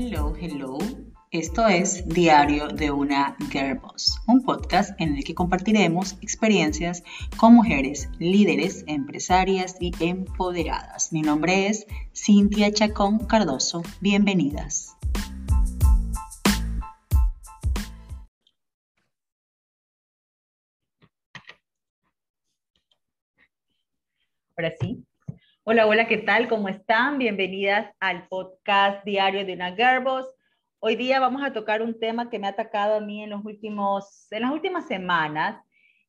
Hello, hello. Esto es Diario de una Girl un podcast en el que compartiremos experiencias con mujeres líderes, empresarias y empoderadas. Mi nombre es Cintia Chacón Cardoso. Bienvenidas. Ahora sí. Hola, hola, ¿qué tal? ¿Cómo están? Bienvenidas al podcast diario de una Girl Hoy día vamos a tocar un tema que me ha atacado a mí en, los últimos, en las últimas semanas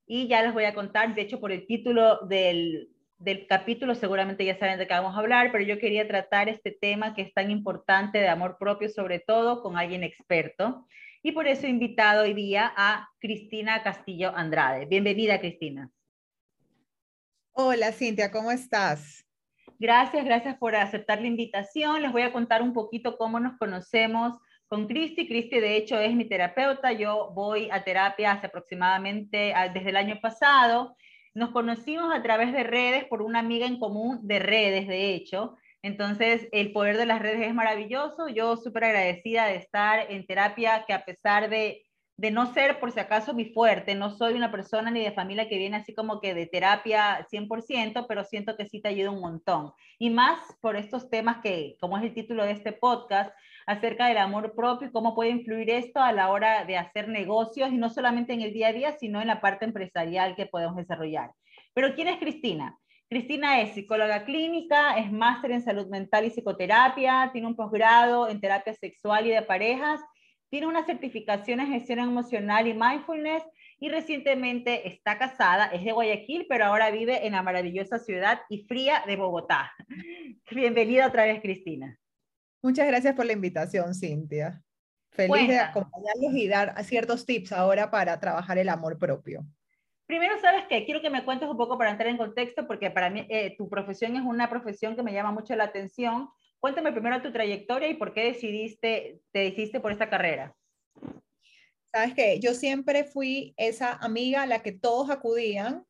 y ya les voy a contar, de hecho por el título del, del capítulo seguramente ya saben de qué vamos a hablar, pero yo quería tratar este tema que es tan importante de amor propio, sobre todo con alguien experto. Y por eso he invitado hoy día a Cristina Castillo Andrade. Bienvenida, Cristina. Hola Cintia, ¿cómo estás? Gracias, gracias por aceptar la invitación. Les voy a contar un poquito cómo nos conocemos con Cristi. Cristi, de hecho, es mi terapeuta. Yo voy a terapia hace aproximadamente ah, desde el año pasado. Nos conocimos a través de redes por una amiga en común de redes, de hecho. Entonces, el poder de las redes es maravilloso. Yo súper agradecida de estar en terapia, que a pesar de de no ser por si acaso mi fuerte, no soy una persona ni de familia que viene así como que de terapia 100%, pero siento que sí te ayuda un montón. Y más por estos temas que, como es el título de este podcast, acerca del amor propio y cómo puede influir esto a la hora de hacer negocios y no solamente en el día a día, sino en la parte empresarial que podemos desarrollar. Pero ¿quién es Cristina? Cristina es psicóloga clínica, es máster en salud mental y psicoterapia, tiene un posgrado en terapia sexual y de parejas tiene una certificación en gestión emocional y mindfulness y recientemente está casada, es de Guayaquil, pero ahora vive en la maravillosa ciudad y fría de Bogotá. Bienvenida otra vez, Cristina. Muchas gracias por la invitación, Cintia. Feliz de acompañarlos y dar ciertos tips ahora para trabajar el amor propio. Primero, ¿sabes qué? Quiero que me cuentes un poco para entrar en contexto, porque para mí eh, tu profesión es una profesión que me llama mucho la atención Cuéntame primero tu trayectoria y por qué decidiste, te decidiste por esta carrera. Sabes que yo siempre fui esa amiga a la que todos acudían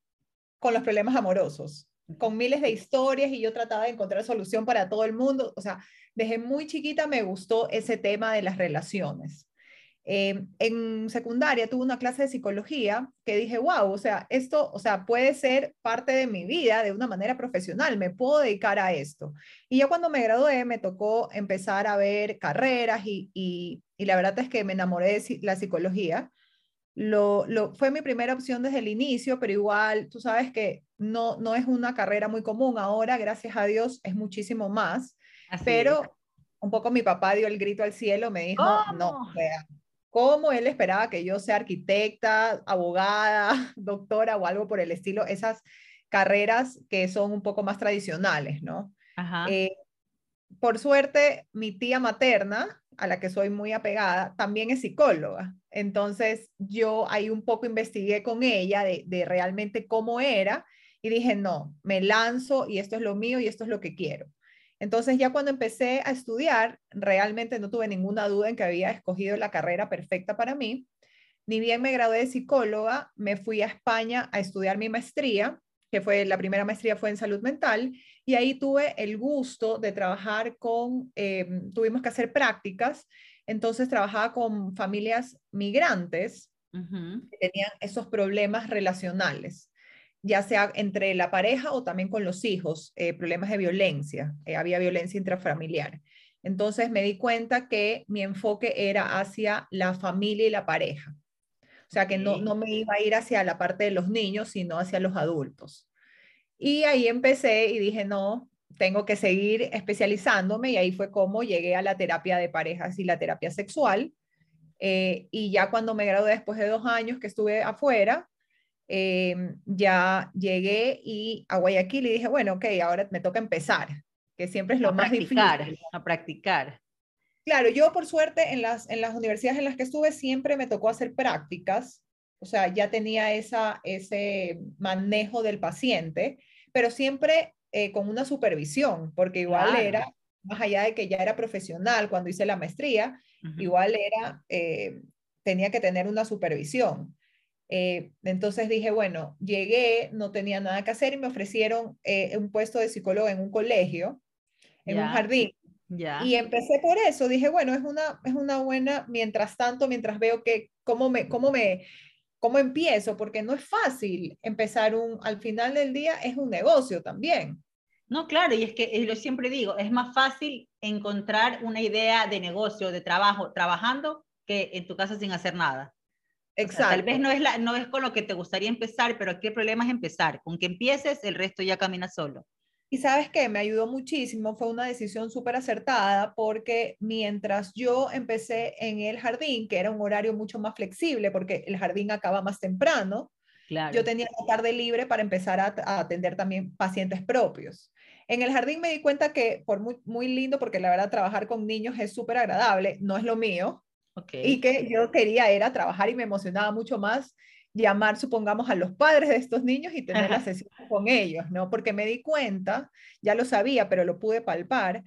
con los problemas amorosos, con miles de historias y yo trataba de encontrar solución para todo el mundo. O sea, desde muy chiquita me gustó ese tema de las relaciones. Eh, en secundaria tuve una clase de psicología que dije, wow, o sea, esto, o sea, puede ser parte de mi vida de una manera profesional, me puedo dedicar a esto. Y ya cuando me gradué me tocó empezar a ver carreras y, y, la verdad es que me enamoré de la psicología. Lo, lo, fue mi primera opción desde el inicio, pero igual tú sabes que no, no es una carrera muy común ahora, gracias a Dios es muchísimo más, pero un poco mi papá dio el grito al cielo, me dijo, no, cómo él esperaba que yo sea arquitecta, abogada, doctora o algo por el estilo, esas carreras que son un poco más tradicionales, ¿no? Eh, por suerte, mi tía materna, a la que soy muy apegada, también es psicóloga. Entonces, yo ahí un poco investigué con ella de, de realmente cómo era y dije, no, me lanzo y esto es lo mío y esto es lo que quiero. Entonces ya cuando empecé a estudiar, realmente no tuve ninguna duda en que había escogido la carrera perfecta para mí. Ni bien me gradué de psicóloga, me fui a España a estudiar mi maestría, que fue la primera maestría fue en salud mental, y ahí tuve el gusto de trabajar con, eh, tuvimos que hacer prácticas, entonces trabajaba con familias migrantes que tenían esos problemas relacionales ya sea entre la pareja o también con los hijos, eh, problemas de violencia, eh, había violencia intrafamiliar. Entonces me di cuenta que mi enfoque era hacia la familia y la pareja. O sea, que no, no me iba a ir hacia la parte de los niños, sino hacia los adultos. Y ahí empecé y dije, no, tengo que seguir especializándome y ahí fue como llegué a la terapia de parejas y la terapia sexual. Eh, y ya cuando me gradué después de dos años que estuve afuera, Em, ya llegué y a Guayaquil y dije, bueno, ok, ahora me toca empezar, que siempre es lo más difícil. A practicar. Claro, yo por suerte en las, en las universidades en las que estuve siempre me tocó hacer prácticas, o sea, ya tenía esa, ese manejo del paciente, pero siempre eh, con una supervisión, porque igual era, más allá de que ya era profesional cuando hice la maestría, igual era, eh, tenía que tener una supervisión. Eh, entonces dije, bueno, llegué, no tenía nada que hacer y me ofrecieron eh, un puesto de psicólogo en un colegio, en un jardín. Y empecé por eso, dije, bueno, es una, es una buena, mientras tanto, mientras veo que, cómo me, cómo me, cómo empiezo, porque no es fácil empezar un, al final del día es un negocio también. No, claro, y es que lo siempre digo, es más fácil encontrar una idea de negocio, de trabajo, trabajando, que en tu casa sin hacer nada. Exacto. tal vez no es, la, no es con lo que te gustaría empezar, pero aquí el problema es empezar. Con que empieces, el resto ya camina solo. Y sabes que me ayudó muchísimo, fue una decisión súper acertada porque mientras yo empecé en el jardín, que era un horario mucho más flexible porque el jardín acaba más temprano, yo tenía la tarde libre para empezar a, atender también pacientes propios. En el jardín me di cuenta que, por muy, muy lindo, porque la verdad trabajar con niños es súper agradable, no es lo mío, y que yo quería era trabajar y me emocionaba mucho más llamar, supongamos, a los padres de estos niños y tener la sesión con ellos, ¿no? Porque me di cuenta, ya lo sabía, pero lo pude palpar,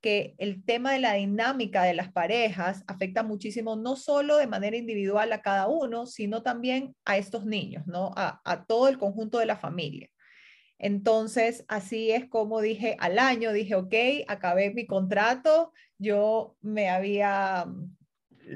que el tema de la dinámica de las parejas afecta muchísimo, no solo de manera individual a cada uno, sino también a estos niños, ¿no? A, a todo el conjunto de la familia. Entonces, así es como dije al año, dije, ok, acabé mi contrato, yo me había,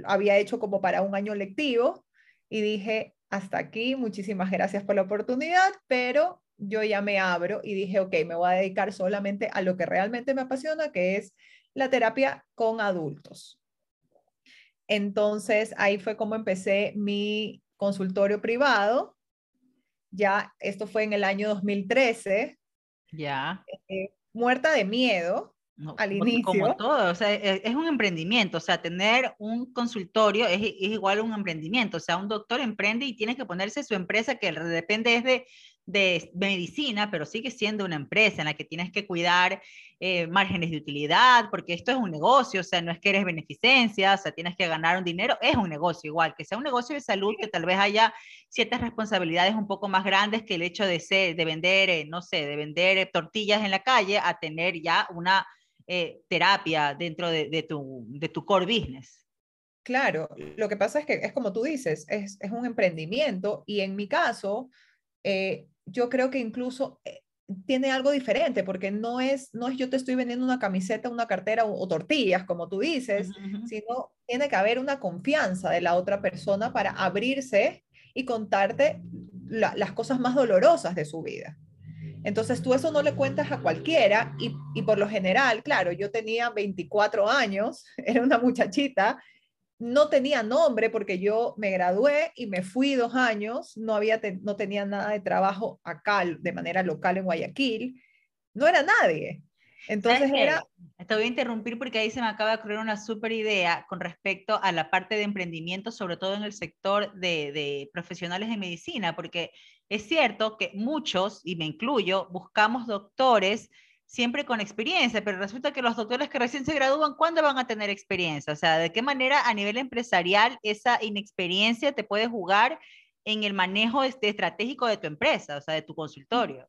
había hecho como para un año lectivo y dije, hasta aquí, muchísimas gracias por la oportunidad, pero yo ya me abro y dije, ok, me voy a dedicar solamente a lo que realmente me apasiona, que es la terapia con adultos. Entonces, ahí fue como empecé mi consultorio privado. Ya, esto fue en el año 2013. Ya. Eh, muerta de miedo, al inicio. Como todo, o sea, e, es, un emprendimiento, o sea, tener un consultorio es, es, igual a un emprendimiento, o sea, un doctor emprende y tiene que ponerse su empresa que depende es de de medicina, pero sigue siendo una empresa en la que tienes que cuidar eh, márgenes de utilidad, porque esto es un negocio, o sea, no es que eres beneficencia, o sea, tienes que ganar un dinero, es un negocio igual, que sea un negocio de salud, que tal vez haya ciertas responsabilidades un poco más grandes que el hecho de, ser, de vender, eh, no sé, de vender eh, tortillas en la calle a tener ya una terapia dentro de, tu, de tu core business. Claro, lo que pasa es que es como tú dices, es, es un emprendimiento y en mi caso, eh, yo creo que incluso eh, tiene algo diferente, porque no es, no es yo te estoy vendiendo una camiseta, una cartera o, tortillas, como tú dices, sino tiene que haber una confianza de la otra persona para abrirse y contarte las cosas más dolorosas de su vida. Entonces tú eso no le cuentas a cualquiera y, y por lo general, claro, yo tenía 24 años, era una muchachita no tenía nombre porque yo me gradué y me fui dos años, no, había no tenía nada de trabajo acá de manera local en Guayaquil, no era nadie. Entonces era... Te voy a interrumpir porque ahí se me acaba de ocurrir una súper idea con respecto a la parte de emprendimiento, sobre todo en el sector de, de profesionales de medicina, porque es cierto que muchos, y me incluyo, buscamos doctores siempre con experiencia, pero resulta que los doctores que recién se gradúan, ¿cuándo van a tener experiencia? O sea, ¿de qué manera a nivel empresarial esa inexperiencia te puede jugar en el manejo este, estratégico de tu empresa, o sea, de tu consultorio?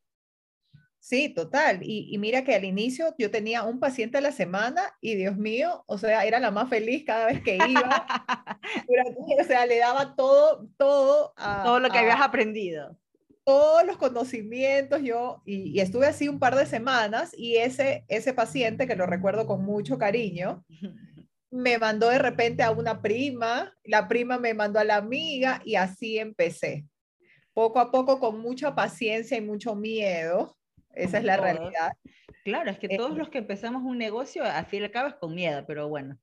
Sí, total. Y, mira que al inicio yo tenía un paciente a la semana y Dios mío, o sea, era la más feliz cada vez que iba. o sea, le daba todo, todo a... Todo lo que habías aprendido todos los conocimientos, yo, y, estuve así un par de semanas, y ese, ese paciente, que lo recuerdo con mucho cariño, me mandó de repente a una prima, la prima me mandó a la amiga, y así empecé. Poco a poco, con mucha paciencia y mucho miedo, esa es la realidad. Claro, es que todos eh, los que empezamos un negocio, al fin y al cabo es con miedo, pero bueno.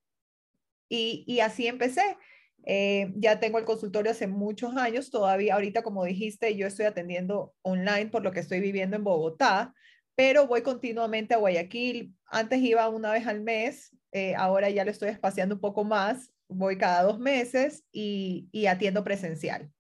Y, y así empecé. Eh, ya tengo el consultorio hace muchos años, todavía ahorita, como dijiste, yo estoy atendiendo online por lo que estoy viviendo en Bogotá, pero voy continuamente a Guayaquil. Antes iba una vez al mes, eh, ahora ya lo estoy espaciando un poco más, voy cada dos meses y, atiendo presencial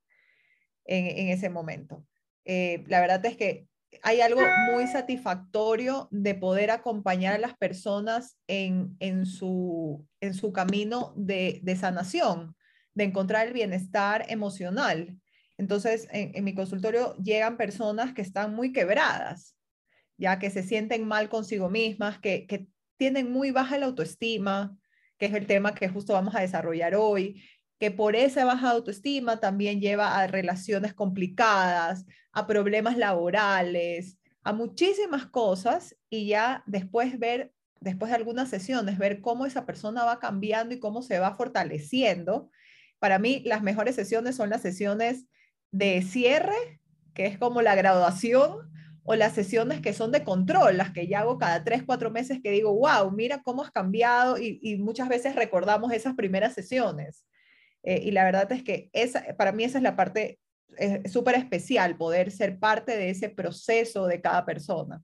en, ese momento. Eh, la verdad es que hay algo muy satisfactorio de poder acompañar a las personas en, su, en su camino de, sanación de encontrar el bienestar emocional. Entonces, en, mi consultorio llegan personas que están muy quebradas, ya que se sienten mal consigo mismas, que, que tienen muy baja la autoestima, que es el tema que justo vamos a desarrollar hoy, que por esa baja autoestima también lleva a relaciones complicadas, a problemas laborales, a muchísimas cosas y ya después ver después de algunas sesiones, ver cómo esa persona va cambiando y cómo se va fortaleciendo. Para mí, las mejores sesiones son las sesiones de cierre, que es como la graduación, o las sesiones que son de control, las que ya hago cada tres, cuatro meses, que digo, wow, mira cómo has cambiado y, muchas veces recordamos esas primeras sesiones. Eh, y la verdad es que esa, para mí esa es la parte súper especial, poder ser parte de ese proceso de cada persona.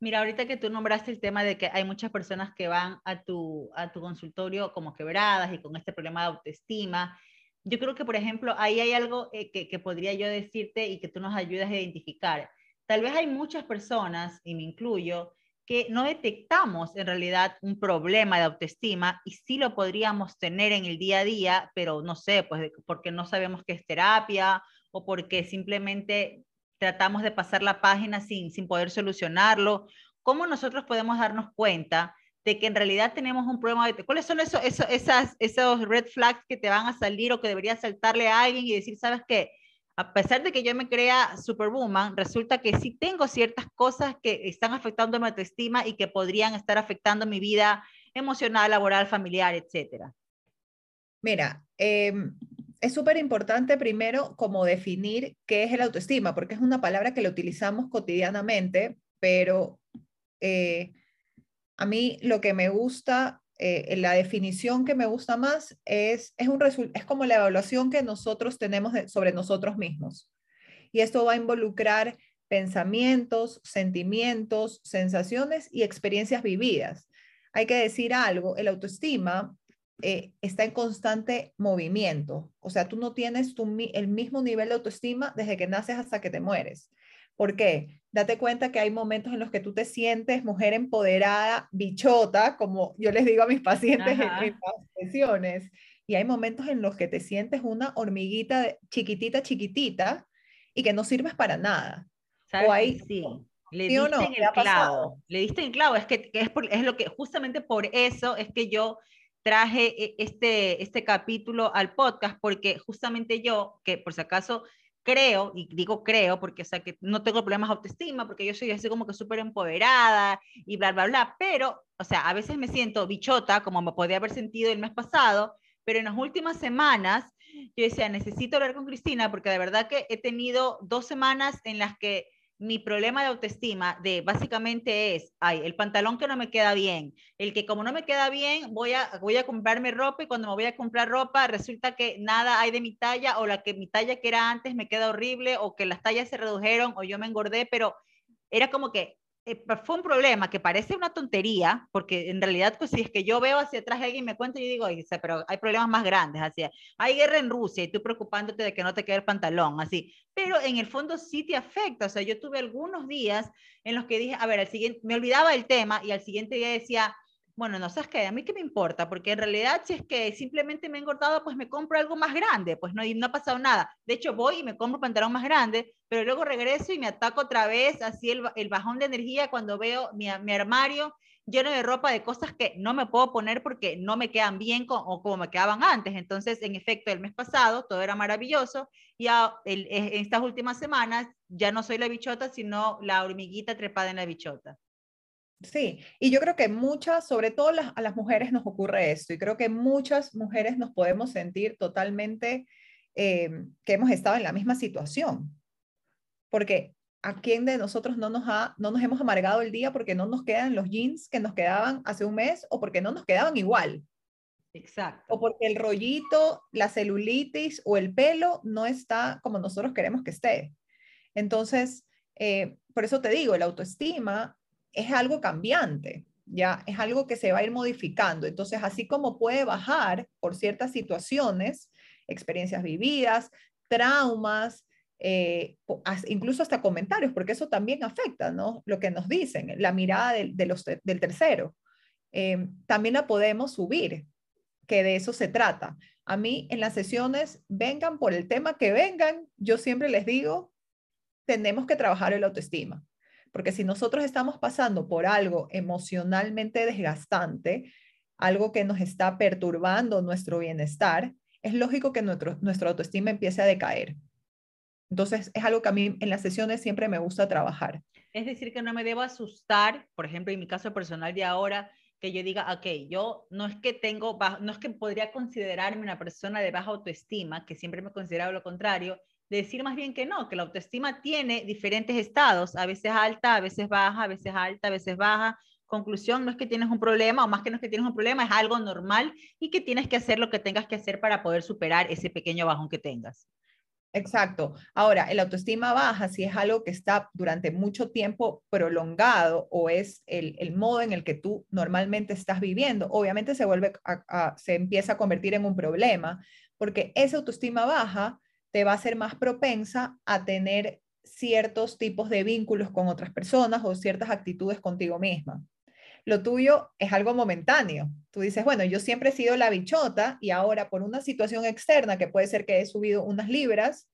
Mira, ahorita que tú nombraste el tema de que hay muchas personas que van a tu, a tu consultorio como quebradas y con este problema de autoestima, yo creo que, por ejemplo, ahí hay algo eh, que, que podría yo decirte y que tú nos ayudas a identificar tal vez hay muchas personas, y me incluyo, que no detectamos en realidad un problema de autoestima y sí lo podríamos tener en el día a día, pero no sé, pues porque no sabemos qué es terapia o porque simplemente tratamos de pasar la página sin, sin poder solucionarlo. ¿Cómo nosotros podemos darnos cuenta de que en realidad tenemos un problema? De, ¿Cuáles son esos, esos, esas, esos red flags que te van a salir o que deberías saltarle a alguien y decir, sabes qué? A pesar de que yo me crea superwoman, resulta que sí tengo ciertas cosas que están afectando mi autoestima y que podrían estar afectando mi vida emocional, laboral, familiar, etcétera. Mira, em, es súper importante primero como definir qué es el autoestima, porque es una palabra que la utilizamos cotidianamente, pero eh, a mí lo que me gusta eh, la definición que me gusta más es, es, un es como la evaluación que nosotros tenemos sobre nosotros mismos. Y esto va a involucrar pensamientos, sentimientos, sensaciones y experiencias vividas. Hay que decir algo, el autoestima eh, está en constante movimiento. O sea, tú no tienes el mismo nivel de autoestima desde que naces hasta que te mueres. ¿Por qué? Date cuenta que hay momentos en los que tú te sientes mujer empoderada, bichota, como yo les digo a mis pacientes en, las sesiones, y hay momentos en los que te sientes una hormiguita chiquitita, chiquitita, y que no sirves para nada. O hay, sí. Le diste en el clavo. Le diste en clavo. Es que, es, es, lo que, justamente por eso es que yo traje e, este, este capítulo al podcast, porque justamente yo, que por si acaso creo, y digo creo porque, o sea, que no tengo problemas de autoestima, porque yo soy así como que súper empoderada y bla, bla, bla, pero, o sea, a veces me siento bichota, como me podía haber sentido el mes pasado, pero en las últimas semanas yo decía, necesito hablar con Cristina, porque de verdad que he tenido dos semanas en las que mi problema de autoestima de básicamente es, ay, el pantalón que no me queda bien, el que como no me queda bien, voy a, voy a comprarme ropa y cuando me voy a comprar ropa resulta que nada hay de mi talla o la que mi talla que era antes me queda horrible o que las tallas se redujeron o yo me engordé, pero era como que eh, fue un problema que parece una tontería, porque en realidad, pues si es que yo veo hacia atrás y alguien me cuenta, yo digo, pero hay problemas más grandes, así, hay guerra en Rusia y tú preocupándote de que no te quede el pantalón, así, pero en el fondo sí te afecta, o sea, yo tuve algunos días en los que dije, a ver, al siguiente, me olvidaba el tema y al siguiente día decía, bueno, no sabes qué, a mí qué me importa, porque en realidad si es que simplemente me he engordado, pues me compro algo más grande, pues no, no ha pasado nada. De hecho, voy y me compro pantalón más grande, pero luego regreso y me ataco otra vez, así el, el bajón de energía cuando veo mi, mi, armario lleno de ropa de cosas que no me puedo poner porque no me quedan bien o como me quedaban antes. Entonces, en efecto, el mes pasado todo era maravilloso y en estas últimas semanas ya no soy la bichota, sino la hormiguita trepada en la bichota. Sí, y yo creo que muchas, sobre todo a las mujeres nos ocurre esto, y creo que muchas mujeres nos podemos sentir totalmente eh, que hemos estado en la misma situación, porque a quién de nosotros no nos, ha, no nos hemos amargado el día porque no nos quedan los jeans que nos quedaban hace un mes o porque no nos quedaban igual. Exacto. O porque el rollito, la celulitis o el pelo no está como nosotros queremos que esté. Entonces, eh, por eso te digo, la autoestima es algo cambiante, ya es algo que se va a ir modificando. Entonces, así como puede bajar por ciertas situaciones, experiencias vividas, traumas, eh, incluso hasta comentarios, porque eso también afecta, ¿no? Lo que nos dicen, la mirada de, los, del tercero. Eh, también la podemos subir, que de eso se trata. A mí en las sesiones, vengan por el tema que vengan, yo siempre les digo, tenemos que trabajar el autoestima. Porque si nosotros estamos pasando por algo emocionalmente desgastante, algo que nos está perturbando nuestro bienestar, es lógico que nuestro, nuestra autoestima empiece a decaer. Entonces, es algo que a mí en las sesiones siempre me gusta trabajar. Es decir, que no me debo asustar, por ejemplo, en mi caso personal de ahora, que yo diga, ok, yo no es que tengo, no es que podría considerarme una persona de baja autoestima, que siempre me he considerado lo contrario, decir más bien que no, que la autoestima tiene diferentes estados, a veces alta, a veces baja, a veces alta, a veces baja. Conclusión, no es que tienes un problema, o más que no es que tienes un problema, es algo normal y que tienes que hacer lo que tengas que hacer para poder superar ese pequeño bajón que tengas. Exacto. Ahora, el autoestima baja, si es algo que está durante mucho tiempo prolongado o es el, modo en el que tú normalmente estás viviendo, obviamente se vuelve, se empieza a convertir en un problema, porque esa autoestima baja te va a ser más propensa a tener ciertos tipos de vínculos con otras personas o ciertas actitudes contigo misma lo tuyo es algo momentáneo. Tú dices, bueno, yo siempre he sido la bichota y ahora por una situación externa que puede ser que he subido unas libras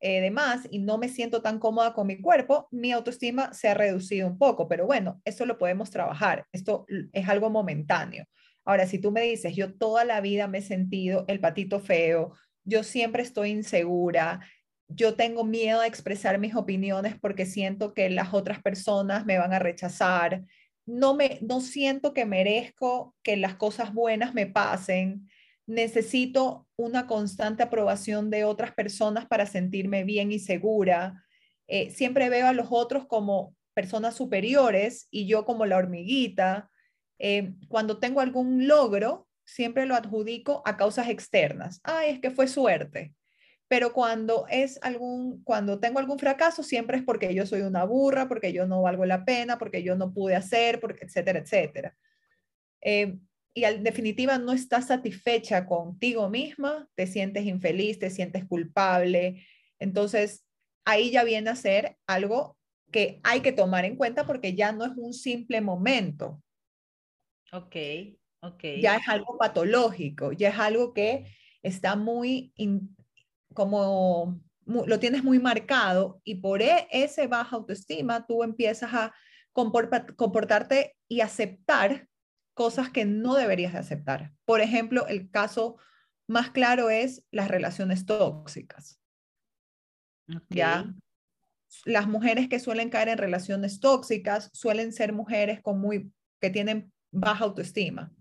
eh, de más y no me siento tan cómoda con mi cuerpo, mi autoestima se ha reducido un poco, pero bueno, eso lo podemos trabajar. Esto es algo momentáneo. Ahora, si tú me dices, yo toda la vida me he sentido el patito feo, yo siempre estoy insegura, yo tengo miedo a expresar mis opiniones porque siento que las otras personas me van a rechazar, no, me, no siento que merezco que las cosas buenas me pasen, necesito una constante aprobación de otras personas para sentirme bien y segura. Eh, siempre veo a los otros como personas superiores y yo como la hormiguita. Eh, cuando tengo algún logro, siempre lo adjudico a causas externas. Ay, es que fue suerte pero cuando es algún, cuando tengo algún fracaso, siempre es porque yo soy una burra, porque yo no valgo la pena, porque yo no pude hacer, porque, etcétera, etcétera. Eh, y en definitiva no estás satisfecha contigo misma, te sientes infeliz, te sientes culpable. Entonces, ahí ya viene a ser algo que hay que tomar en cuenta porque ya no es un simple momento. Ok, ok. Ya es algo patológico, ya es algo que está muy como lo tienes muy marcado y por e, ese baja autoestima tú empiezas a comportarte y aceptar cosas que no deberías de aceptar. Por ejemplo, el caso más claro es las relaciones tóxicas. ¿Ya? Las mujeres que suelen caer en relaciones tóxicas suelen ser mujeres con muy, que tienen baja autoestima.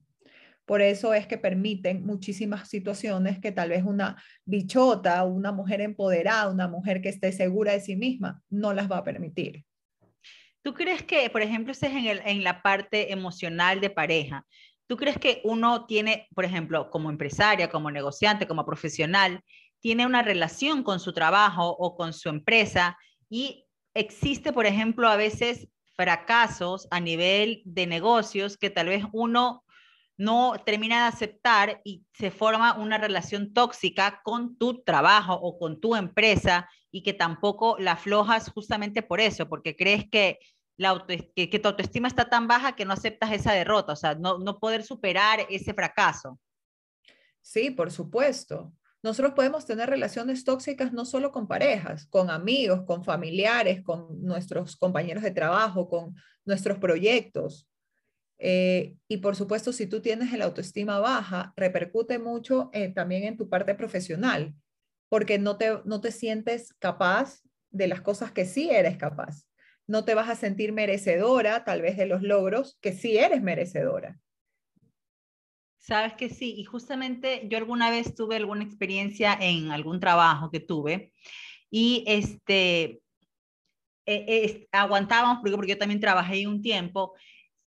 Por eso es que permiten muchísimas situaciones que tal vez una bichota, una mujer empoderada, una mujer que esté segura de sí misma, no las va a permitir. ¿Tú crees que, por ejemplo, es en, en la parte emocional de pareja? ¿Tú crees que uno tiene, por ejemplo, como empresaria, como negociante, como profesional, tiene una relación con su trabajo o con su empresa y existe, por ejemplo, a veces fracasos a nivel de negocios que tal vez uno no termina de aceptar y se forma una relación tóxica con tu trabajo o con tu empresa y que tampoco la aflojas justamente por eso, porque crees que, la que, tu autoestima está tan baja que no aceptas esa derrota, o sea, no, no poder superar ese fracaso. Sí, por supuesto. Nosotros podemos tener relaciones tóxicas no solo con parejas, con amigos, con familiares, con nuestros compañeros de trabajo, con nuestros proyectos. Eh, y por supuesto, si tú tienes el autoestima baja, repercute mucho eh, también en tu parte profesional, porque no te, no te sientes capaz de las cosas que sí eres capaz. No te vas a sentir merecedora tal vez de los logros que sí eres merecedora. Sabes que sí, y justamente yo alguna vez tuve alguna experiencia en algún trabajo que tuve y este, eh, aguantábamos, porque, porque yo también trabajé un tiempo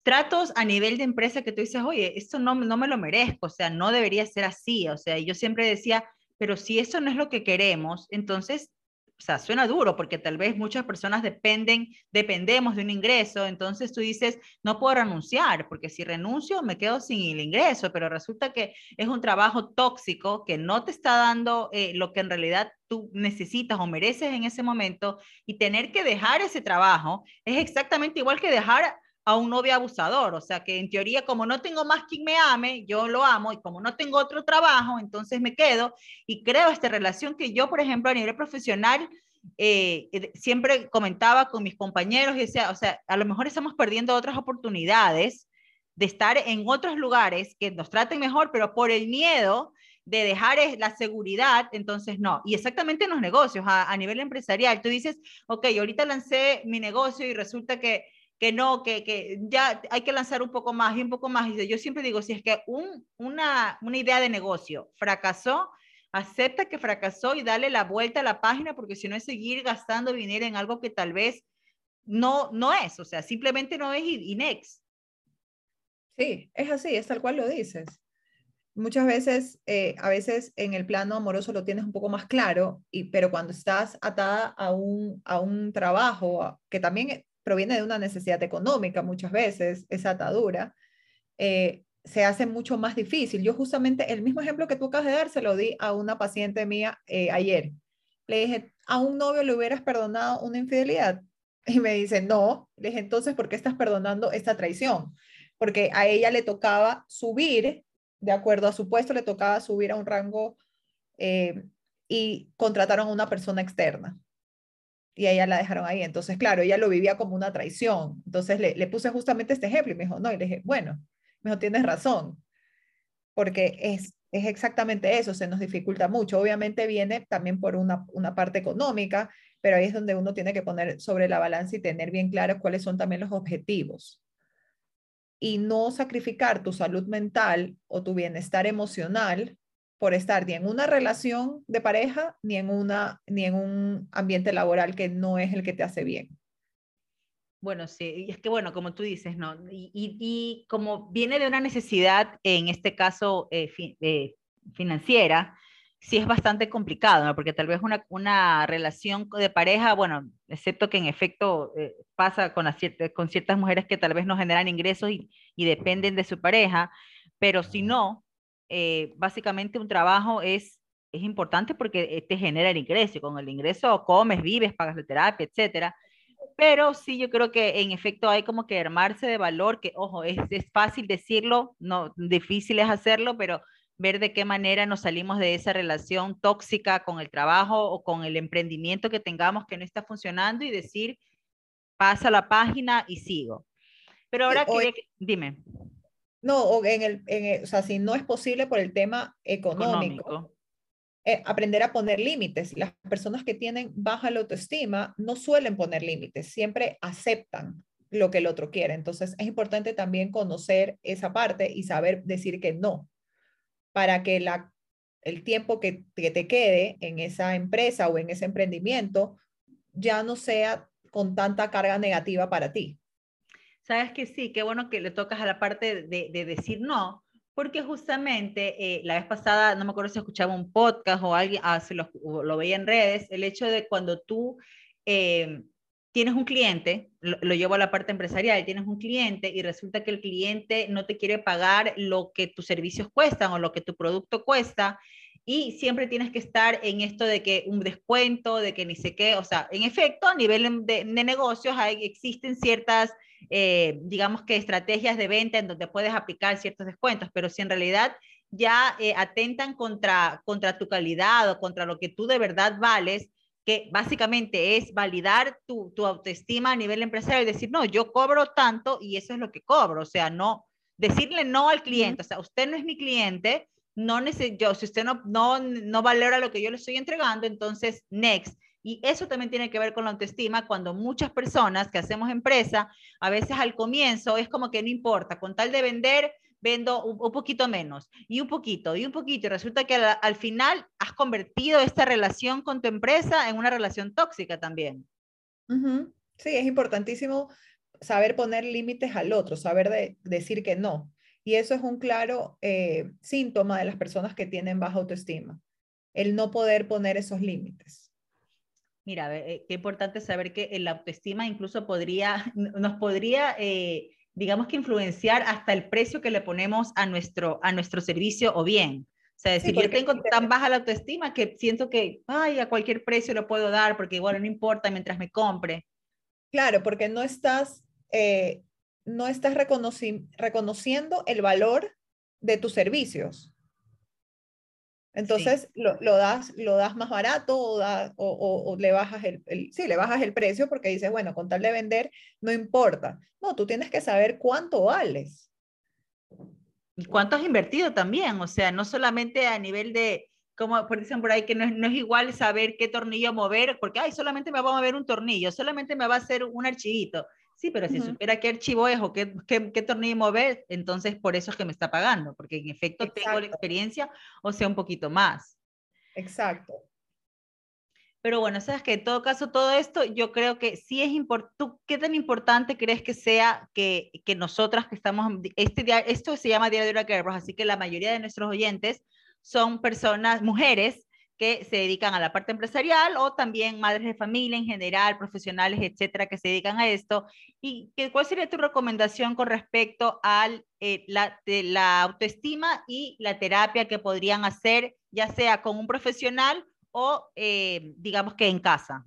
tratos a nivel de empresa que tú dices, oye, esto no, no me lo merezco, o sea, no debería ser así, o sea, yo siempre decía, pero si eso no es lo que queremos, entonces, o sea, suena duro porque tal vez muchas personas dependen, dependemos de un ingreso, entonces tú dices, no puedo renunciar, porque si renuncio me quedo sin el ingreso, pero resulta que es un trabajo tóxico que no te está dando eh, lo que en realidad tú necesitas o mereces en ese momento y tener que dejar ese trabajo es exactamente igual que dejar a un novio abusador. O sea que en teoría, como no tengo más quien me ame, yo lo amo y como no tengo otro trabajo, entonces me quedo y creo esta relación que yo, por ejemplo, a nivel profesional, eh, eh, siempre comentaba con mis compañeros y decía, o sea, a lo mejor estamos perdiendo otras oportunidades de estar en otros lugares que nos traten mejor, pero por el miedo de dejar la seguridad, entonces no. Y exactamente en los negocios, a, a nivel empresarial, tú dices, ok, ahorita lancé mi negocio y resulta que que no, que, que ya hay que lanzar un poco más y un poco más. Yo siempre digo, si es que un, una, una idea de negocio fracasó, acepta que fracasó y dale la vuelta a la página, porque si no es seguir gastando dinero en algo que tal vez no, no es, o sea, simplemente no es y. Sí, es así, es tal cual lo dices. Muchas veces, eh, a veces en el plano amoroso lo tienes un poco más claro, y, pero cuando estás atada a un, a un trabajo que también proviene de una necesidad económica muchas veces, esa atadura, eh, se hace mucho más difícil. Yo justamente el mismo ejemplo que tú acabas de dar se lo di a una paciente mía eh, ayer. Le dije, ¿a un novio le hubieras perdonado una infidelidad? Y me dice, no. Le dije, entonces, ¿por qué estás perdonando esta traición? Porque a ella le tocaba subir, de acuerdo a su puesto, le tocaba subir a un rango eh, y contrataron a una persona externa. Y ella la dejaron ahí. Entonces, claro, ella lo vivía como una traición. Entonces le, le puse justamente este ejemplo y me dijo, no. Y le dije, bueno, me dijo, tienes razón. Porque es, es exactamente eso, se nos dificulta mucho. Obviamente viene también por una, una parte económica pero ahí es donde uno tiene que poner sobre la balanza y tener bien claro cuáles son también los objetivos. Y no sacrificar tu salud mental o tu bienestar emocional por estar ni en una relación de pareja ni en, una, ni en un ambiente laboral que no es el que te hace bien. Bueno, sí, y es que bueno, como tú dices, ¿no? Y, y, como viene de una necesidad, en este caso eh, eh, financiera, sí es bastante complicado, ¿no? porque tal vez una, una relación de pareja, bueno, excepto que en efecto eh, pasa con, con ciertas mujeres que tal vez no generan ingresos y, y dependen de su pareja, pero si no, eh, básicamente un trabajo es, es importante porque eh, te genera el ingreso, con el ingreso comes, vives, pagas la terapia, etcétera. Pero sí, yo creo que en efecto hay como que armarse de valor, que ojo, es, es fácil decirlo, no, difícil es hacerlo, pero ver de qué manera nos salimos de esa relación tóxica con el trabajo o con el emprendimiento que tengamos que no está funcionando y decir, pasa la página y sigo. Pero ahora dime. No, o, en el, o sea, si no es posible por el tema económico, eh, aprender a poner límites. Las personas que tienen baja autoestima no suelen poner límites, siempre aceptan lo que el otro quiere. Entonces es importante también conocer esa parte y saber decir que no para que la, el tiempo que, te quede en esa empresa o en ese emprendimiento ya no sea con tanta carga negativa para ti. Sabes que sí, qué bueno que le tocas a la parte de, decir no, porque justamente eh, la vez pasada, no me acuerdo si escuchaba un podcast o alguien, ah, lo, lo, veía en redes, el hecho de cuando tú eh, tienes un cliente, lo, llevo a la parte empresarial, tienes un cliente y resulta que el cliente no te quiere pagar lo que tus servicios cuestan o lo que tu producto cuesta y siempre tienes que estar en esto de que un descuento, de que ni sé qué, o sea, en efecto, a nivel de, negocios hay, existen ciertas, eh, digamos que estrategias de venta en donde puedes aplicar ciertos descuentos, pero si en realidad ya eh, atentan contra, contra tu calidad o contra lo que tú de verdad vales, que básicamente es validar tu, tu autoestima a nivel empresarial y decir, no, yo cobro tanto y eso es lo que cobro, o sea, no, decirle no al cliente, o sea, usted no es mi cliente, no yo, si usted no, no, no valora lo que yo le estoy entregando, entonces, next. Y eso también tiene que ver con la autoestima, cuando muchas personas que hacemos empresa, a veces al comienzo es como que no importa, con tal de vender, vendo un, poquito menos y un poquito y un poquito. Y resulta que al, final has convertido esta relación con tu empresa en una relación tóxica también. Sí, es importantísimo saber poner límites al otro, saber decir que no. Y eso es un claro eh, síntoma de las personas que tienen baja autoestima, el no poder poner esos límites. Mira, eh, qué importante saber que la autoestima incluso podría, nos podría eh, digamos que influenciar hasta el precio que le ponemos a nuestro, a nuestro servicio o bien. O sea, decir, yo tengo tan baja la autoestima que siento que, ay, a cualquier precio lo puedo dar porque, bueno, no importa mientras me compre. Claro, porque no estás, eh, no estás reconociendo el valor de tus servicios. Entonces lo, das, lo das más barato o, o, le bajas el, sí, le bajas el precio porque dices, bueno, con tal de vender no importa. No, tú tienes que saber cuánto vales. Y cuánto has invertido también, o sea, no solamente a nivel de, como por dicen por ahí, que no es, no es igual saber qué tornillo mover, porque, ay, solamente me va a mover un tornillo, solamente me va a hacer un archivito, Sí, pero si supiera qué archivo es o qué, qué, qué, tornillo mover, entonces por eso es que me está pagando, porque en efecto tengo la experiencia o sea un poquito más. Exacto. Pero bueno, sabes que en todo caso todo esto yo creo que sí es importante. ¿Qué tan importante crees que sea que, que nosotras que estamos, este esto se llama Diario de una así que la mayoría de nuestros oyentes son personas, mujeres que se dedican a la parte empresarial o también madres de familia en general, profesionales, etcétera, que se dedican a esto. ¿Y qué, cuál sería tu recomendación con respecto a eh, la, la autoestima y la terapia que podrían hacer, ya sea con un profesional o eh, digamos que en casa?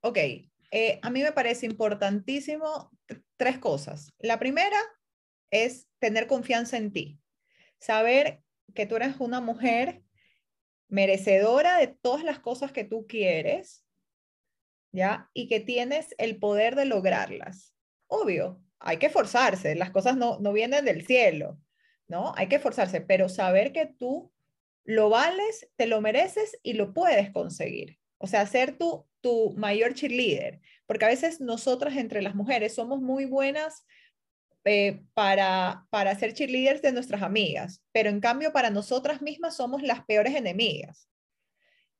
Ok, eh, a mí me parece importantísimo tres cosas. La primera es tener confianza en ti, saber que tú eres una mujer merecedora de todas las cosas que tú quieres, ¿ya? Y que tienes el poder de lograrlas. Obvio, hay que forzarse, las cosas no, no vienen del cielo, ¿no? Hay que forzarse, pero saber que tú lo vales, te lo mereces y lo puedes conseguir. O sea, ser tu, tu mayor cheerleader, porque a veces nosotras entre las mujeres somos muy buenas eh, para, para ser cheerleaders de nuestras amigas, pero en cambio para nosotras mismas somos las peores enemigas.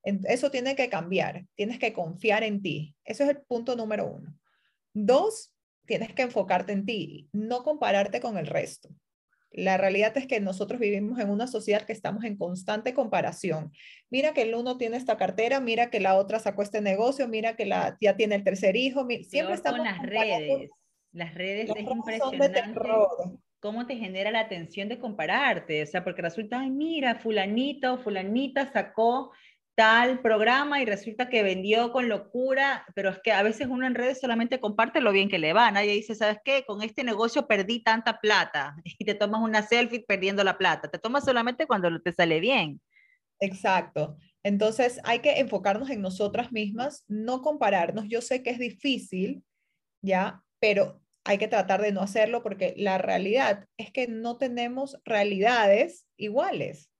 Eso tiene que cambiar, tienes que confiar en ti. Eso es el punto número uno. Dos, tienes que enfocarte en ti, no compararte con el resto. La realidad es que nosotros vivimos en una sociedad que estamos en constante comparación. Mira que el uno tiene esta cartera, mira que la otra sacó este negocio, mira que la ya tiene el tercer hijo. Siempre estamos con las redes. Las redes es impresionante cómo te genera la atención de compararte. O sea, porque resulta, ay, mira, fulanito, fulanita sacó tal programa y resulta que vendió con locura, pero es que a veces uno en redes solamente comparte lo bien que le va. Nadie dice, ¿sabes qué? Con este negocio perdí tanta plata y te tomas una selfie perdiendo la plata. Te tomas solamente cuando te sale bien. Exacto. Entonces hay que enfocarnos en nosotras mismas, no compararnos. Yo sé que es difícil, ¿ya? Pero hay que tratar de no hacerlo porque la realidad es que no tenemos realidades iguales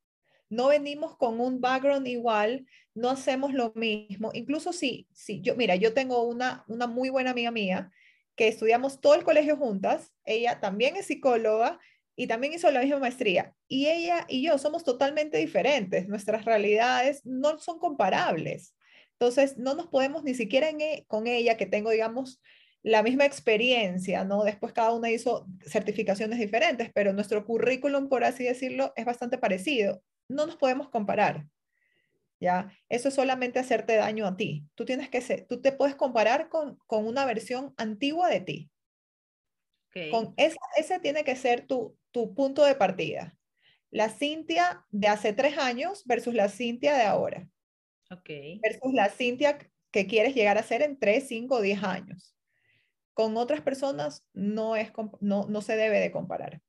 no venimos con un background igual, no hacemos lo mismo. Incluso si, si yo, mira, yo tengo una, una muy buena amiga mía que estudiamos todo el colegio juntas, ella también es psicóloga y también hizo la misma maestría. Y ella y yo somos totalmente diferentes, nuestras realidades no son comparables. Entonces, no nos podemos ni siquiera e, con ella, que tengo, digamos, la misma experiencia, ¿no? Después cada una hizo certificaciones diferentes, pero nuestro currículum, por así decirlo, es bastante parecido no nos podemos comparar. ¿Ya? Eso es solamente hacerte daño a ti. Tú tienes que ser, tú te puedes comparar con, una versión antigua de ti. Con ese tiene que ser tu, tu punto de partida. La Cintia de hace tres años versus la Cintia de ahora. Okay. Versus la Cintia que quieres llegar a ser en tres, cinco, diez años. Con otras personas no, es, no, no se debe de comparar.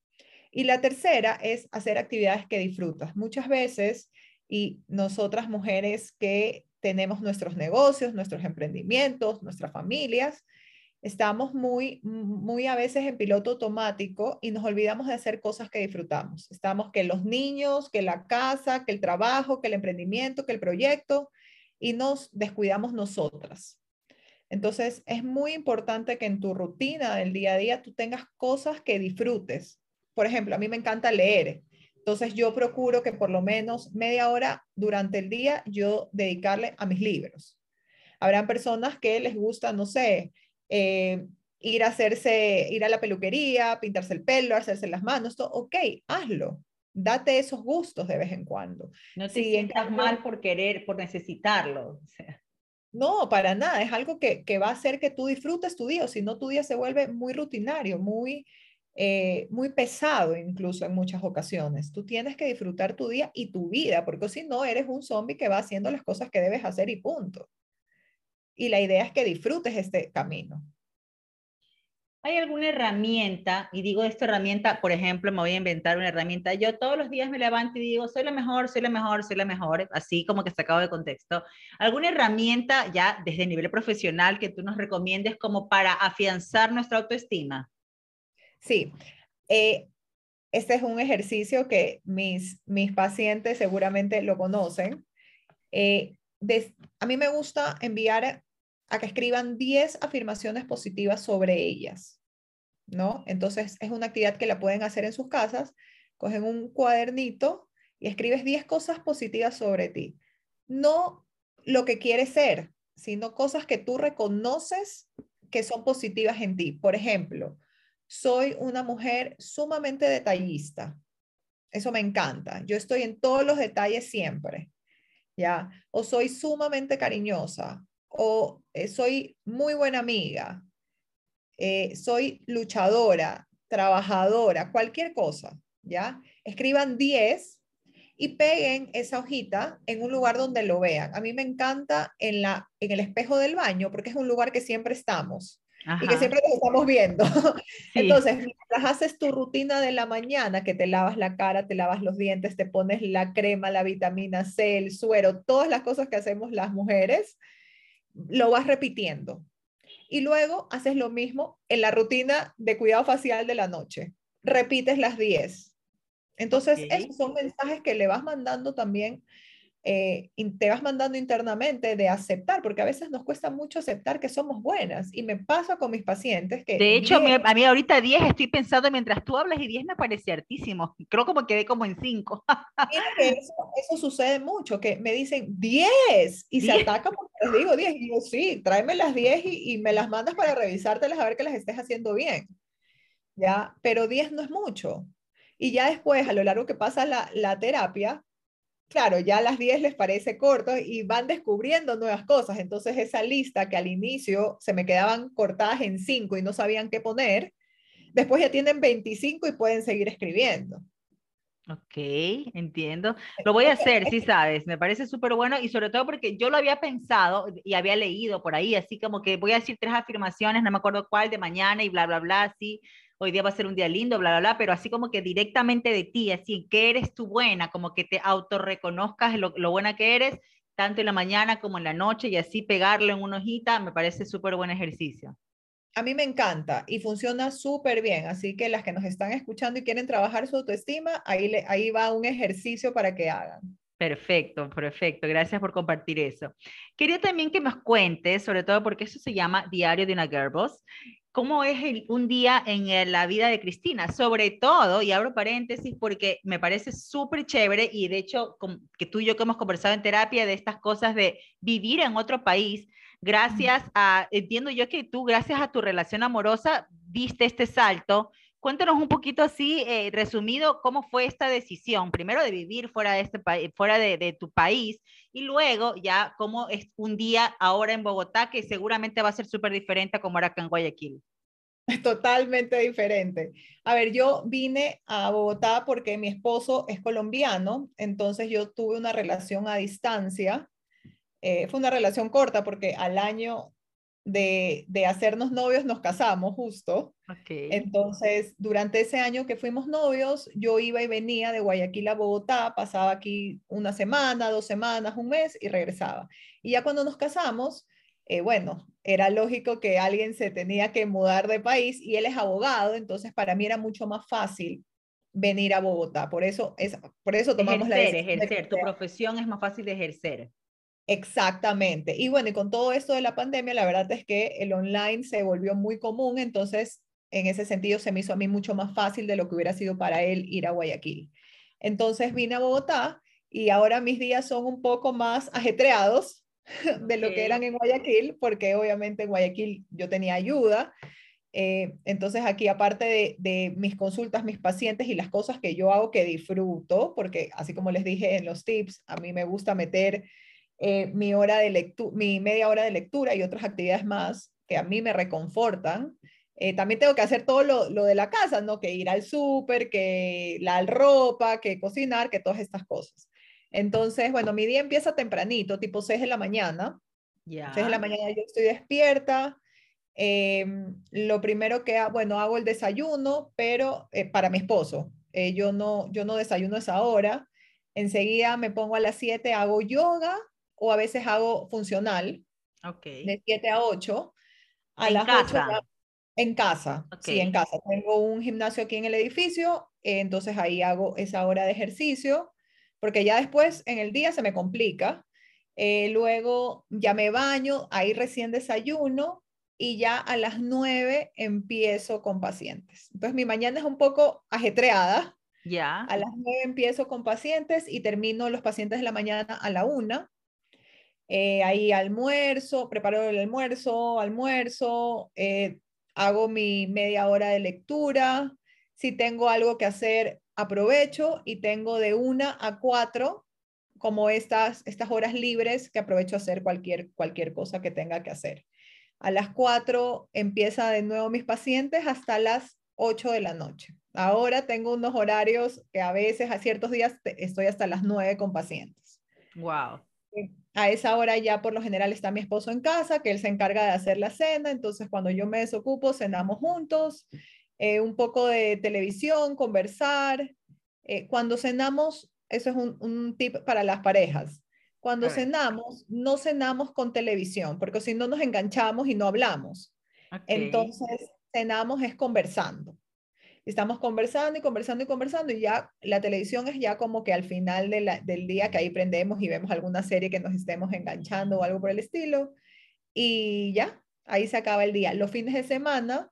Y la tercera es hacer actividades que disfrutas. Muchas veces, y nosotras mujeres que tenemos nuestros negocios, nuestros emprendimientos, nuestras familias, estamos muy, muy a veces en piloto automático y nos olvidamos de hacer cosas que disfrutamos. Estamos que los niños, que la casa, que el trabajo, que el emprendimiento, que el proyecto, y nos descuidamos nosotras. Entonces, es muy importante que en tu rutina del día a día tú tengas cosas que disfrutes, por ejemplo, a mí me encanta leer. Entonces yo procuro que por lo menos media hora durante el día yo dedicarle a mis libros. Habrán personas que les gusta, no sé, eh, ir a hacerse, ir a la peluquería, pintarse el pelo, hacerse las manos, todo, ok, hazlo. Date esos gustos de vez en cuando. No te sientas mal por querer, por necesitarlo. No, para nada. Es algo que, que, va a hacer que tú disfrutes tu día, si no, tu día se vuelve muy rutinario, muy, eh, muy pesado incluso en muchas ocasiones. Tú tienes que disfrutar tu día y tu vida, porque si no, eres un zombie que va haciendo las cosas que debes hacer y punto. Y la idea es que disfrutes este camino. ¿Hay alguna herramienta? Y digo esta herramienta, por ejemplo, me voy a inventar una herramienta. Yo todos los días me levanto y digo, soy la mejor, soy la mejor, soy la mejor, así como que sacado de contexto. ¿Alguna herramienta ya desde el nivel profesional que tú nos recomiendes como para afianzar nuestra autoestima? Sí, eh, este es un ejercicio que mis, mis pacientes seguramente lo conocen. Eh, a mí me gusta enviar a que escriban 10 afirmaciones positivas sobre ellas, ¿no? Entonces es una actividad que la pueden hacer en sus casas, cogen un cuadernito y escribes 10 cosas positivas sobre ti. No lo que quieres ser, sino cosas que tú reconoces que son positivas en ti. Por ejemplo, soy una mujer sumamente detallista. Eso me encanta. Yo estoy en todos los detalles siempre. ¿Ya? O soy sumamente cariñosa, o eh, soy muy buena amiga, eh, soy luchadora, trabajadora, cualquier cosa, ¿ya? Escriban 10 y peguen esa hojita en un lugar donde lo vean. A mí me encanta en, la, en el espejo del baño porque es un lugar que siempre estamos y que siempre nos estamos viendo. Entonces, mientras haces tu rutina de la mañana, que te lavas la cara, te lavas los dientes, te pones la crema, la vitamina C, el suero, todas las cosas que hacemos las mujeres, lo vas repitiendo. Y luego haces lo mismo en la rutina de cuidado facial de la noche. Repites las 10. Entonces, esos son mensajes que le vas mandando también eh, te vas mandando internamente de aceptar, porque a veces nos cuesta mucho aceptar que somos buenas. Y me pasa con mis pacientes que... De hecho, a mí ahorita 10 estoy pensando mientras tú hablas y 10 me parece hartísimo. Creo como quedé como en 5. Mira que eso, eso, sucede mucho, que me dicen 10 y se atacan porque les digo 10. Y yo, sí, tráeme las 10 y, y me las mandas para revisártelas a ver que las estés haciendo bien. ¿Ya? Pero 10 no es mucho. Y ya después, a lo largo que pasa la, la terapia, claro, ya a las 10 les parece corto y van descubriendo nuevas cosas. Entonces esa lista que al inicio se me quedaban cortadas en 5 y no sabían qué poner, después ya tienen 25 y pueden seguir escribiendo. Ok, entiendo. Lo voy a hacer, sí sabes, me parece súper bueno y sobre todo porque yo lo había pensado y había leído por ahí, así como que voy a decir tres afirmaciones, no me acuerdo cuál, de mañana y bla, bla, bla, así hoy día va a ser un día lindo, bla, bla, bla, pero así como que directamente de ti, así, que eres tú buena, como que te autorreconozcas lo, lo buena que eres, tanto en la mañana como en la noche, y así pegarlo en una hojita, me parece súper buen ejercicio. A mí me encanta y funciona súper bien, así que las que nos están escuchando y quieren trabajar su autoestima, ahí, le, ahí va un ejercicio para que hagan. Perfecto, perfecto. Gracias por compartir eso. Quería también que nos cuentes, sobre todo porque eso se llama Diario de una Girlboss, cómo es un día en la vida de Cristina, sobre todo, y abro paréntesis porque me parece súper chévere y de hecho que tú y yo que hemos conversado en terapia de estas cosas de vivir en otro país, gracias a, entiendo yo que tú, gracias a tu relación amorosa, diste este salto. Cuéntanos un poquito así, eh, resumido, cómo fue esta decisión, primero de vivir fuera de, este fuera de, tu país y luego ya cómo es un día ahora en Bogotá que seguramente va a ser súper diferente a como era acá en Guayaquil. Totalmente diferente. A ver, yo vine a Bogotá porque mi esposo es colombiano, entonces yo tuve una relación a distancia. Eh, fue una relación corta porque al año de, de hacernos novios nos casamos justo. Entonces, durante ese año que fuimos novios, yo iba y venía de Guayaquil a Bogotá, pasaba aquí una semana, dos semanas, un mes y regresaba. Y ya cuando nos casamos, eh, bueno, era lógico que alguien se tenía que mudar de país y él es abogado, entonces para mí era mucho más fácil venir a Bogotá. Por eso, es, por eso tomamos la decisión. Ejercer, tu profesión es más fácil de ejercer. Exactamente. Y bueno, y con todo esto de la pandemia, la verdad es que el online se volvió muy común, entonces en ese sentido se me hizo a mí mucho más fácil de lo que hubiera sido para él ir a Guayaquil. Entonces vine a Bogotá y ahora mis días son un poco más ajetreados de lo que eran en Guayaquil, porque obviamente en Guayaquil yo tenía ayuda. Eh, entonces aquí, aparte de, mis consultas, mis pacientes y las cosas que yo hago que disfruto, porque así como les dije en los tips, a mí me gusta meter eh, mi, hora de mi media hora de lectura y otras actividades más que a mí me reconfortan. Eh, también tengo que hacer todo lo, lo, de la casa, ¿no? Que ir al súper, que la ropa, que cocinar, que todas estas cosas. Entonces, bueno, mi día empieza tempranito, tipo 6 de la mañana. Ya. 6 de la mañana yo estoy despierta. Em, lo primero que hago, bueno, hago el desayuno, pero eh, para mi esposo. Yo, no, yo no desayuno a esa hora. Enseguida me pongo a las 7, hago yoga o a veces hago funcional. Okay. De 7 a 8. A ¿En las casa? 8 en casa, sí, en casa. Tengo un gimnasio aquí en el edificio, entonces ahí hago esa hora de ejercicio porque ya después en el día se me complica. Eh, luego ya me baño, ahí recién desayuno y ya a las 9 empiezo con pacientes. Entonces mi mañana es un poco ajetreada. Ya. A las 9 empiezo con pacientes y termino los pacientes de la mañana a la 1. Eh, ahí almuerzo, preparo el almuerzo, almuerzo, eh, hago mi media hora de lectura. Si tengo algo que hacer, aprovecho y tengo de 1 a 4 como estas, estas horas libres que aprovecho a hacer cualquier, cualquier cosa que tenga que hacer. A las 4 empieza de nuevo mis pacientes hasta las 8 de la noche. Ahora tengo unos horarios que a veces, a ciertos días, estoy hasta las 9 con pacientes. Wow. A esa hora ya por lo general está mi esposo en casa, que él se encarga de hacer la cena, entonces cuando yo me desocupo, cenamos juntos, eh, un poco de televisión, conversar. Eh, cuando cenamos, eso es un, un, tip para las parejas. Cuando cenamos, no cenamos con televisión, porque si no nos enganchamos y no hablamos. Entonces, cenamos es conversando. Estamos conversando y conversando y conversando y ya la televisión es ya como que al final de del día que ahí prendemos y vemos alguna serie que nos estemos enganchando o algo por el estilo. Y ya, ahí se acaba el día. Los fines de semana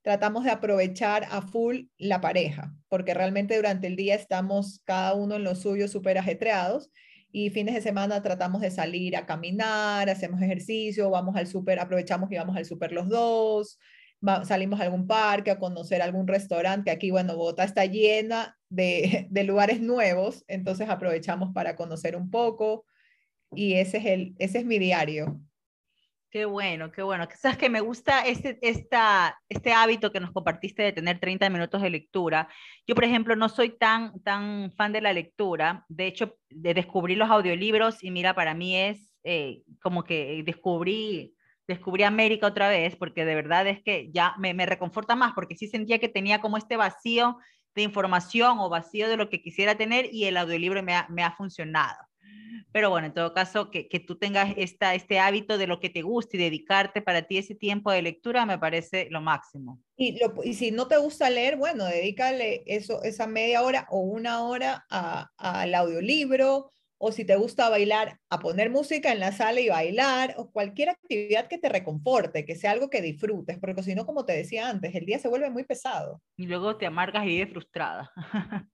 tratamos de aprovechar a full la pareja, porque realmente durante el día estamos cada uno en lo suyo súper ajetreados y fines de semana tratamos de salir a caminar, hacemos ejercicio, vamos al súper, aprovechamos y vamos al súper los dos, salimos a algún parque, a conocer algún restaurante, aquí, bueno, Bogotá está llena de, de, lugares nuevos, entonces aprovechamos para conocer un poco y ese es, el, ese es mi diario. Qué bueno, qué bueno. Sabes que me gusta este, esta, este hábito que nos compartiste de tener 30 minutos de lectura. Yo, por ejemplo, no soy tan, tan fan de la lectura. De hecho, de descubrir los audiolibros y mira, para mí es eh, como que descubrí, descubrí América otra vez, porque de verdad es que ya me, reconforta más, porque sí sentía que tenía como este vacío de información o vacío de lo que quisiera tener y el audiolibro me ha, me ha funcionado. Pero bueno, en todo caso, que, tú tengas esta, este hábito de lo que te gusta y dedicarte para ti ese tiempo de lectura me parece lo máximo. Y, lo, y si no te gusta leer, bueno, dedícale eso, esa media hora o una hora al audiolibro, o si te gusta bailar, a poner música en la sala y bailar, o cualquier actividad que te reconforte, que sea algo que disfrutes, porque si no, como te decía antes, el día se vuelve muy pesado. Y luego te amargas y vives frustrada.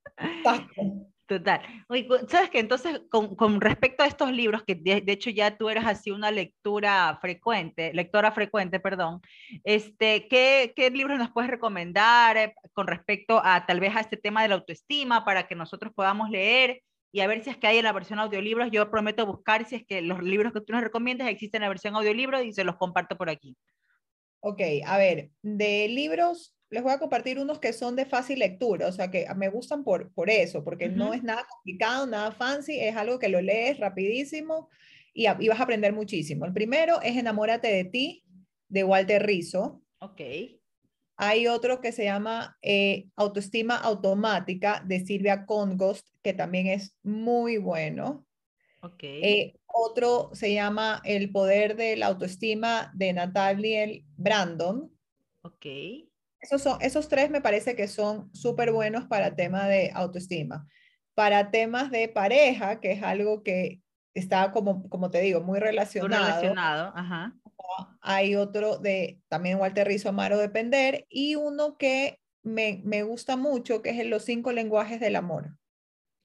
Total. Oye, ¿sabes qué? Entonces, con, con, respecto a estos libros, que de, de, hecho ya tú eres así una lectura frecuente, lectora frecuente, perdón, este, ¿qué, qué libros nos puedes recomendar eh, con respecto a tal vez a este tema de la autoestima para que nosotros podamos leer y a ver si es que hay en la versión audiolibros? Yo prometo buscar si es que los libros que tú nos recomiendas existen en la versión audiolibro y se los comparto por aquí. Ok, a ver, de libros les voy a compartir unos que son de fácil lectura, o sea, que me gustan por, por eso, porque uh -huh. no es nada complicado, nada fancy, es algo que lo lees rapidísimo y, y, vas a aprender muchísimo. El primero es Enamórate de ti, de Walter Rizzo. Ok. Hay otro que se llama eh, Autoestima Automática, de Silvia Congost, que también es muy bueno. Ok. Eh, otro se llama El Poder de la Autoestima, de Natalie Brandon. Ok. Esos, son, esos tres me parece que son súper buenos para tema de autoestima. Para temas de pareja, que es algo que está, como, como te digo, muy relacionado. Muy relacionado, ajá. Hay otro de también Walter Rizzo, Amaro Depender, y uno que me, me gusta mucho, que es Los cinco lenguajes del amor.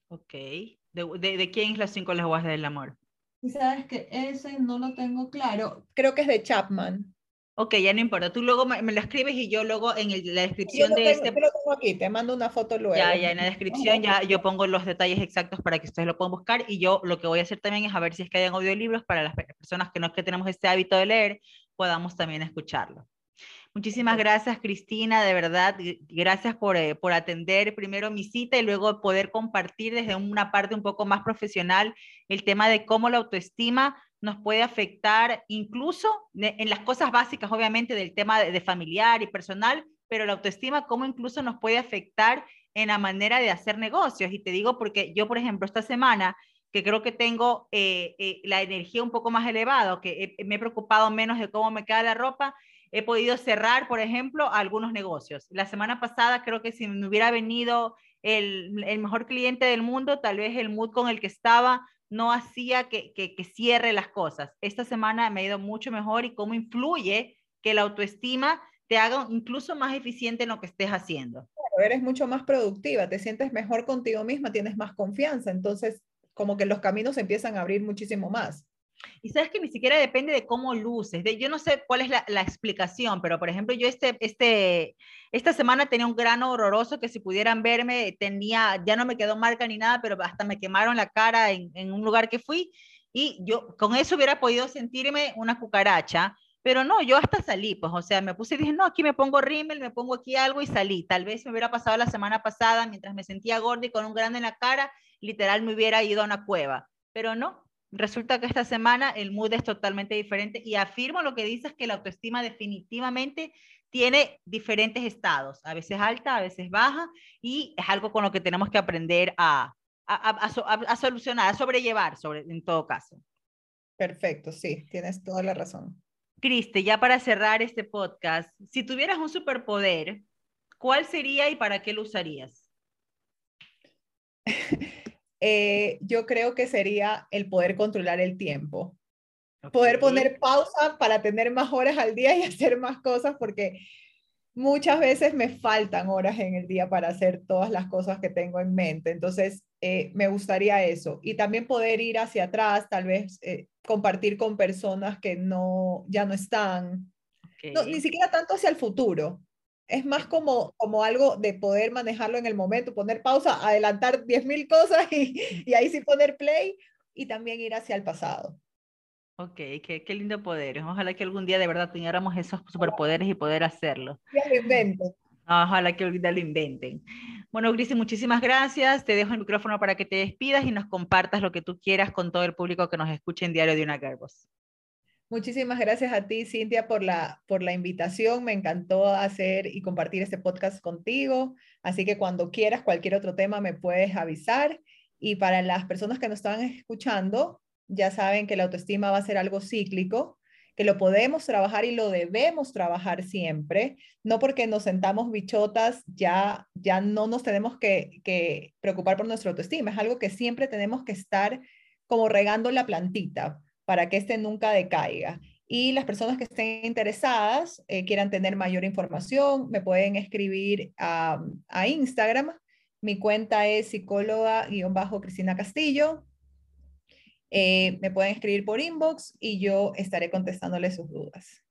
Ok. ¿De, de, de quién es Los cinco lenguajes del amor? Y sabes que ese no lo tengo claro. Creo que es de Chapman. Ok, ya no importa. Tú luego me, me, lo escribes y yo luego en el, la descripción yo de tengo, este... Yo lo tengo aquí, te mando una foto luego. Ya, ya, en la descripción ya yo pongo los detalles exactos para que ustedes lo puedan buscar y yo lo que voy a hacer también es a ver si es que hay audiolibros para las personas que no es que tenemos este hábito de leer, podamos también escucharlo. Muchísimas gracias, Cristina, de verdad, gracias por, eh, por atender primero mi cita y luego poder compartir desde una parte un poco más profesional el tema de cómo la autoestima nos puede afectar incluso en las cosas básicas, obviamente, del tema de, familiar y personal, pero la autoestima, cómo incluso nos puede afectar en la manera de hacer negocios. Y te digo porque yo, por ejemplo, esta semana que creo que tengo eh, eh, la energía un poco más elevada, que me he preocupado menos de cómo me queda la ropa, he podido cerrar, por ejemplo, algunos negocios. La semana pasada creo que si me hubiera venido el, el, mejor cliente del mundo, tal vez el mood con el que estaba no hacía que, que, que cierre las cosas. Esta semana me ha ido mucho mejor y cómo influye que la autoestima te haga incluso más eficiente en lo que estés haciendo. eres mucho más productiva, te sientes mejor contigo misma, tienes más confianza, entonces como que los caminos empiezan a abrir muchísimo más. Y sabes que ni siquiera depende de cómo luces. De, yo no sé cuál es la, explicación, pero por ejemplo, yo este, este, esta semana tenía un grano horroroso que si pudieran verme, tenía, ya no me quedó marca ni nada, pero hasta me quemaron la cara en, un lugar que fui. Y yo con eso hubiera podido sentirme una cucaracha, pero no, yo hasta salí, pues, o sea, me puse y dije, no, aquí me pongo rímel, me pongo aquí algo y salí. Tal vez me hubiera pasado la semana pasada mientras me sentía gorda y con un grano en la cara, literal me hubiera ido a una cueva. Pero no, resulta que esta semana el mood es totalmente diferente y afirmo lo que dices que la autoestima definitivamente tiene diferentes estados, a veces alta, a veces baja, y es algo con lo que tenemos que aprender a, a, a, a solucionar, a sobrellevar, sobre, en todo caso. Perfecto, sí, tienes toda la razón. Criste, ya para cerrar este podcast, si tuvieras un superpoder, ¿cuál sería y para qué lo usarías? eh, yo creo que sería el poder controlar el tiempo. Okay. Poder poner pausa para tener más horas al día y hacer más cosas porque muchas veces me faltan horas en el día para hacer todas las cosas que tengo en mente. Entonces, eh, me gustaría eso. Y también poder ir hacia atrás, tal vez eh, compartir con personas que no, ya no están. Okay. No, ni siquiera tanto hacia el futuro. Es más como, como algo de poder manejarlo en el momento, poner pausa, adelantar 10.000 cosas y, y ahí sí poner play y también ir hacia el pasado. Ok, qué, qué, lindo poder. Ojalá que algún día de verdad tuviéramos esos superpoderes y poder hacerlo. Ya lo inventen. Ojalá que algún día lo inventen. Bueno, Grisi, muchísimas gracias. Te dejo el micrófono para que te despidas y nos compartas lo que tú quieras con todo el público que nos escuche en Diario de una Girlboss. Muchísimas gracias a ti, Cintia, por la, por la invitación. Me encantó hacer y compartir este podcast contigo. Así que cuando quieras cualquier otro tema me puedes avisar. Y para las personas que nos están escuchando, ya saben que la autoestima va a ser algo cíclico, que lo podemos trabajar y lo debemos trabajar siempre, no porque nos sentamos bichotas, ya, ya no nos tenemos que, que preocupar por nuestra autoestima, es algo que siempre tenemos que estar como regando la plantita para que este nunca decaiga. Y las personas que estén interesadas, eh, quieran tener mayor información, me pueden escribir a, a Instagram. Mi cuenta es psicóloga-cristina Castillo. Eh, me pueden escribir por inbox y yo estaré contestándoles sus dudas.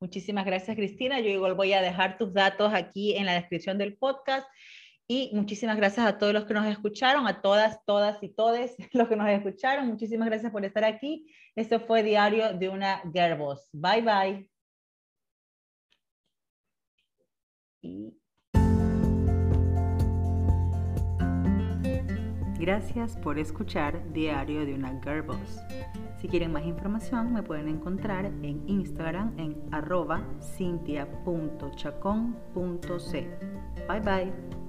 Muchísimas gracias, Cristina. Yo igual voy a dejar tus datos aquí en la descripción del podcast. Y muchísimas gracias a todos los que nos escucharon, a todas, todas y todes los que nos escucharon. Muchísimas gracias por estar aquí. Esto fue Diario de una Girlboss. Bye, bye. Gracias por escuchar Diario de una Girlboss. Si quieren más información me pueden encontrar en Instagram en arroba cintia.chacon.c. Bye bye.